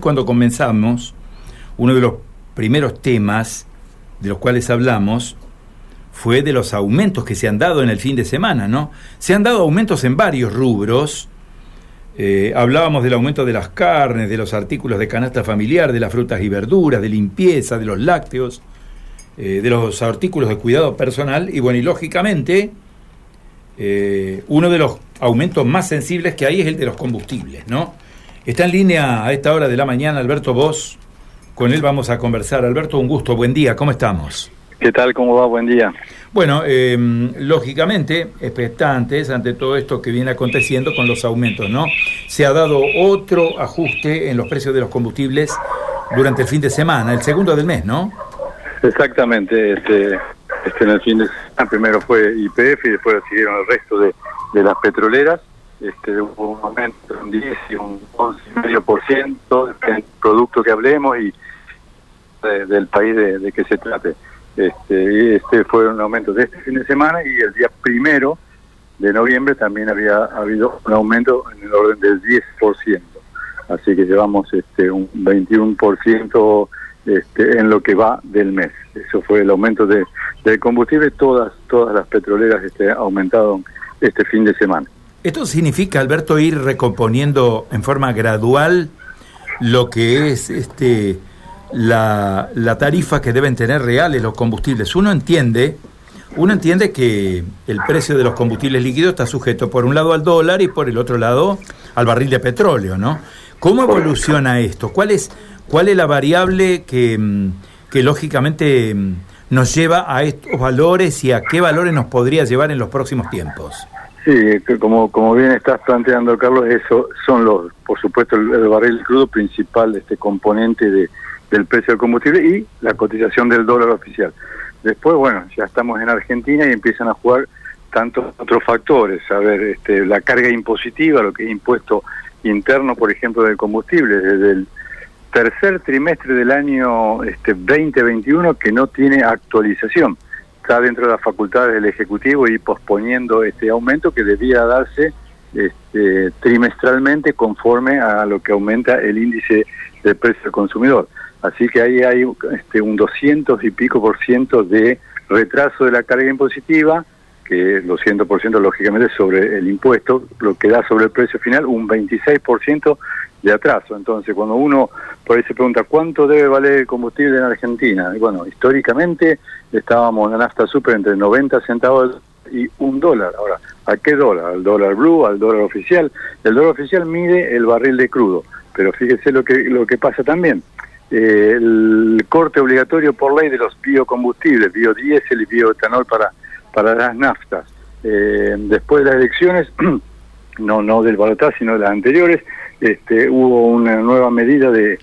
Cuando comenzamos, uno de los primeros temas de los cuales hablamos fue de los aumentos que se han dado en el fin de semana, ¿no? Se han dado aumentos en varios rubros. Eh, hablábamos del aumento de las carnes, de los artículos de canasta familiar, de las frutas y verduras, de limpieza, de los lácteos, eh, de los artículos de cuidado personal y bueno, y lógicamente eh, uno de los aumentos más sensibles que hay es el de los combustibles, ¿no? Está en línea a esta hora de la mañana Alberto Vos. Con él vamos a conversar. Alberto, un gusto. Buen día. ¿Cómo estamos? ¿Qué tal? ¿Cómo va? Buen día. Bueno, em, lógicamente, expectantes ante todo esto que viene aconteciendo con los aumentos, ¿no? Se ha dado otro ajuste en los precios de los combustibles durante el fin de semana, el segundo del mes, ¿no? Exactamente. Este, este en el fin de semana primero fue IPF y después siguieron el resto de, de las petroleras este, un aumento de un 10 y un 11,5%, depende del producto que hablemos y del país de, que se trate. Este, este fue un aumento de este fin de semana y el día primero de noviembre también había habido un aumento en el orden del 10%. Así que llevamos este, un 21% este, en lo que va del mes. Eso fue el aumento de, del combustible. Todas, todas las petroleras este, aumentaron este fin de semana. Esto significa, Alberto, ir recomponiendo en forma gradual lo que es este la, tarifa que deben tener reales los combustibles. Uno entiende, uno entiende que el precio de los combustibles líquidos está sujeto por un lado al dólar y por el otro lado al barril de petróleo, ¿no? ¿Cómo evoluciona esto? ¿Cuál es, cuál es la variable que, que lógicamente nos lleva a estos valores y a qué valores nos podría llevar en los próximos tiempos? Sí, como, como bien estás planteando, Carlos, eso son los, por supuesto, el, barril crudo principal, este componente de, del precio del combustible y la cotización del dólar oficial. Después, bueno, ya estamos en Argentina y empiezan a jugar tantos otros factores, a ver, este, la carga impositiva, lo que es impuesto interno, por ejemplo, del combustible, desde el tercer trimestre del año este, 2021 que no tiene actualización está dentro de las facultades del Ejecutivo y posponiendo este aumento que debía darse este, trimestralmente conforme a lo que aumenta el índice de precio del consumidor. Así que ahí hay este, un 200 y pico por ciento de retraso de la carga impositiva, que los 100% lógicamente sobre el impuesto, lo que da sobre el precio final un 26% de atraso. Entonces, cuando uno por ahí se pregunta cuánto debe valer el combustible en Argentina, y bueno, históricamente estábamos en la nafta super entre 90 centavos y un dólar. Ahora, ¿a qué dólar? ¿Al dólar blue? ¿Al dólar oficial? El dólar oficial mide el barril de crudo, pero fíjese lo que, lo que pasa también. Eh, el corte obligatorio por ley de los biocombustibles, biodiesel y bioetanol para, para las naftas. Eh, después de las elecciones, no, no del balotaje, sino de las anteriores, este, hubo una nueva medida de,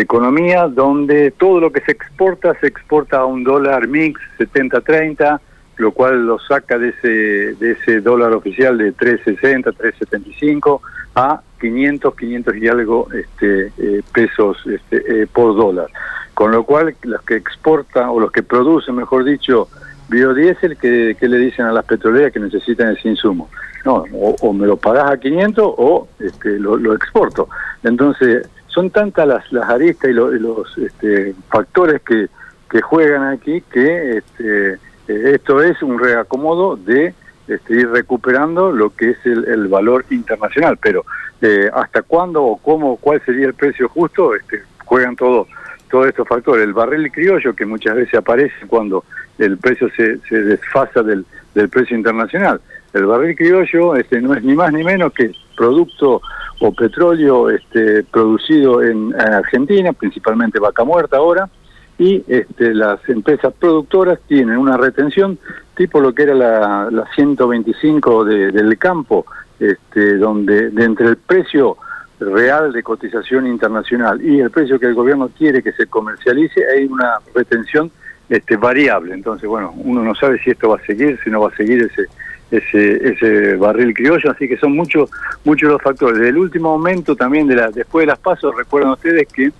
economía donde todo lo que se exporta se exporta a un dólar mix 70-30, lo cual lo saca de ese, de ese dólar oficial de 3.60, 3.75 a 500, 500 y algo este, eh, pesos este, eh, por dólar. Con lo cual los que exportan o los que producen, mejor dicho, biodiesel, que, que le dicen a las petroleras que necesitan ese insumo no, o, me lo pagás a 500 o este, lo, exporto. Entonces, son tantas las, las aristas y, los este, factores que, que juegan aquí que este, eh, esto es un reacomodo de este, ir recuperando lo que es el, valor internacional. Pero eh, hasta cuándo o cómo, cuál sería el precio justo, este, juegan todos todos estos factores. El barril criollo, que muchas veces aparece cuando el precio se, se desfasa del, del precio internacional. El barril criollo este, no es ni más ni menos que producto o petróleo este, producido en, Argentina, principalmente vaca muerta ahora, y este, las empresas productoras tienen una retención tipo lo que era la, la 125 del campo, este, donde de entre el precio real de cotización internacional y el precio que el gobierno quiere que se comercialice, hay una retención este, variable. Entonces, bueno, uno no sabe si esto va a seguir, si no va a seguir ese ese, ese barril criollo, así que son muchos muchos los factores. Del último aumento también, de la, después de las pasos, recuerdan ustedes que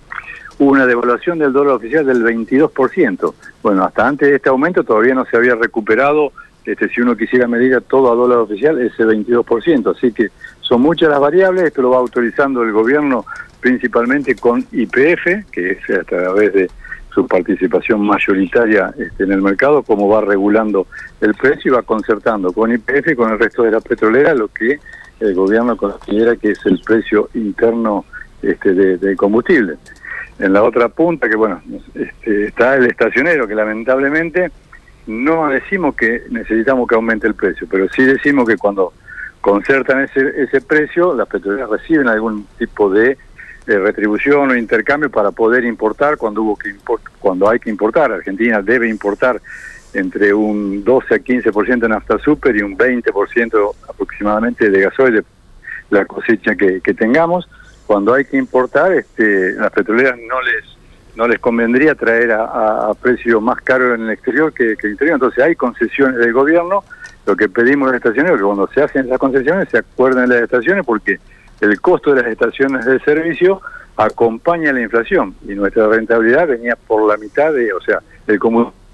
hubo una devaluación del dólar oficial del 22%. Bueno, hasta antes de este aumento todavía no se había recuperado, este, si uno quisiera medir todo a dólar oficial, ese 22%. Así que son muchas las variables, esto lo va autorizando el gobierno principalmente con IPF, que es a través de su participación mayoritaria este, en el mercado, cómo va regulando el precio y va concertando con IPF y con el resto de la petrolera lo que el gobierno considera que es el precio interno este, de, combustible. En la otra punta, que bueno, este, está el estacionero, que lamentablemente no decimos que necesitamos que aumente el precio, pero sí decimos que cuando concertan ese, ese precio, las petroleras reciben algún tipo de retribución o intercambio para poder importar cuando hubo que cuando hay que importar. Argentina debe importar entre un 12 a 15% de nafta super y un 20% aproximadamente de gasoil la cosecha que, tengamos. Cuando hay que importar, este, las petroleras no les no les convendría traer a, a, precio más caro en el exterior que, que, el interior. Entonces hay concesiones del gobierno. Lo que pedimos a las estaciones es que cuando se hacen las concesiones se acuerden de las estaciones porque el costo de las estaciones de servicio acompaña la inflación y nuestra rentabilidad venía por la mitad de, o sea, el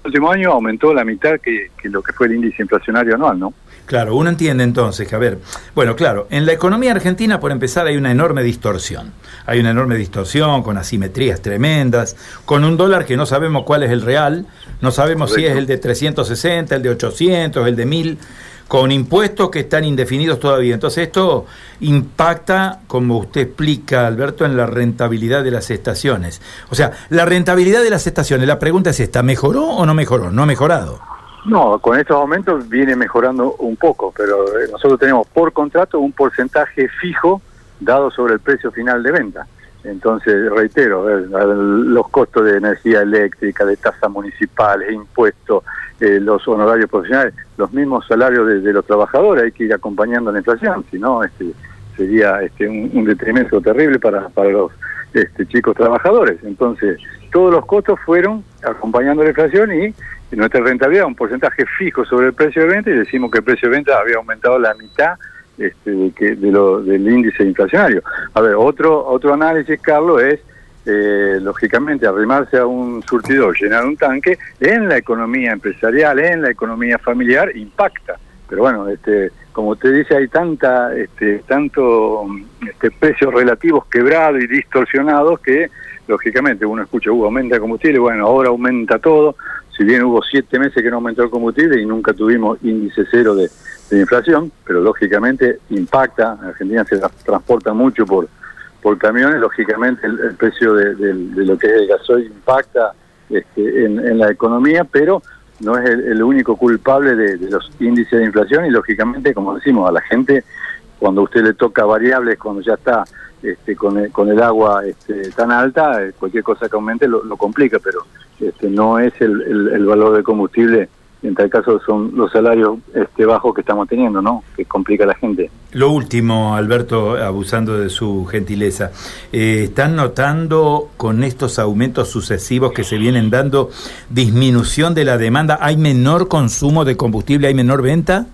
último año aumentó la mitad que, lo que fue el índice inflacionario anual, ¿no? Claro, uno entiende entonces que, a ver, bueno, claro, en la economía argentina, por empezar, hay una enorme distorsión. Hay una enorme distorsión con asimetrías tremendas, con un dólar que no sabemos cuál es el real, no sabemos si es el de 360, el de 800, el de 1000 con impuestos que están indefinidos todavía. Entonces esto impacta, como usted explica, Alberto, en la rentabilidad de las estaciones. O sea, la rentabilidad de las estaciones, la pregunta es esta, ¿mejoró o no mejoró? No ha mejorado. No, con estos aumentos viene mejorando un poco, pero eh, nosotros tenemos por contrato un porcentaje fijo dado sobre el precio final de venta. Entonces, reitero, los costos de energía eléctrica, de tasas municipales, impuestos, eh, los honorarios profesionales, los mismos salarios de, los trabajadores, hay que ir acompañando la inflación, si no este, sería este, un, detrimento terrible para, para los este, chicos trabajadores. Entonces, todos los costos fueron acompañando la inflación y nuestra rentabilidad, un porcentaje fijo sobre el precio de venta, y decimos que el precio de venta había aumentado la mitad este, de, que, de lo, del índice inflacionario. A ver, otro, otro análisis, Carlos, es eh, lógicamente arrimarse a un surtidor, llenar un tanque, en la economía empresarial, en la economía familiar, impacta. Pero bueno, este, como usted dice, hay tanta, este, tanto este, precios relativos quebrados y distorsionados que, lógicamente, uno escucha, uh, aumenta el combustible, bueno, ahora aumenta todo. Si bien hubo siete meses que no aumentó el combustible y nunca tuvimos índice cero de, inflación, pero lógicamente impacta. Argentina se transporta mucho por por camiones, lógicamente el, precio de, lo que es el gasoil impacta este, en, la economía, pero no es el, único culpable de, los índices de inflación y lógicamente, como decimos, a la gente cuando usted le toca variables, cuando ya está este, con, el, con el agua este, tan alta, eh, cualquier cosa que aumente lo, complica, pero este, no es el, el valor del combustible en tal caso son los salarios este, bajos que estamos teniendo, ¿no? Que complica a la gente. Lo último, Alberto, abusando de su gentileza, eh, ¿están notando con estos aumentos sucesivos que se vienen dando disminución de la demanda? ¿Hay menor consumo de combustible? ¿Hay menor venta?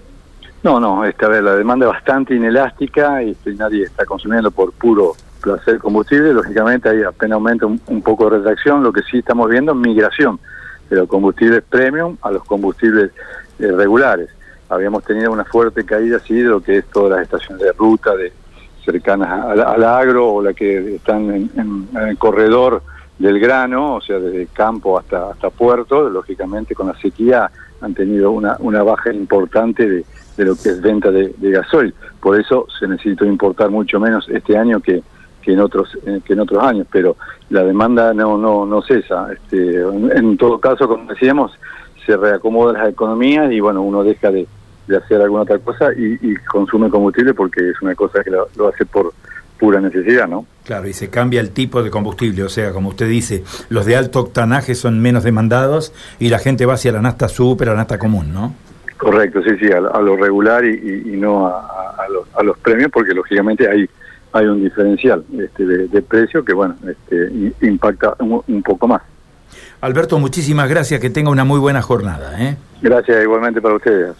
No, no, esta vez la demanda es bastante inelástica y este, nadie está consumiendo por puro placer combustible. Lógicamente hay apenas aumenta un, un poco de retracción. Lo que sí estamos viendo es migración de los combustibles premium a los combustibles eh, regulares. Habíamos tenido una fuerte caída así de lo que es todas las estaciones de ruta de cercanas al, agro o la que están en, el corredor del grano, o sea, desde campo hasta, hasta puerto, lógicamente con la sequía han tenido una, una baja importante de, de lo que es venta de, de gasoil. Por eso se necesitó importar mucho menos este año que, que en otros eh, que en otros años pero la demanda no no no cesa este en, todo caso como decíamos se reacomodan las economías y bueno uno deja de, hacer alguna otra cosa y, consume combustible porque es una cosa que lo, hace por pura necesidad, ¿no? Claro, y se cambia el tipo de combustible, o sea, como usted dice, los de alto octanaje son menos demandados y la gente va hacia la nasta super, a la nasta común, ¿no? Correcto, sí, sí, a, lo regular y, no a, los, a los premios, porque lógicamente hay hay un diferencial este, de, precio que, bueno, este, impacta un, poco más. Alberto, muchísimas gracias, que tenga una muy buena jornada. ¿eh? Gracias igualmente para ustedes.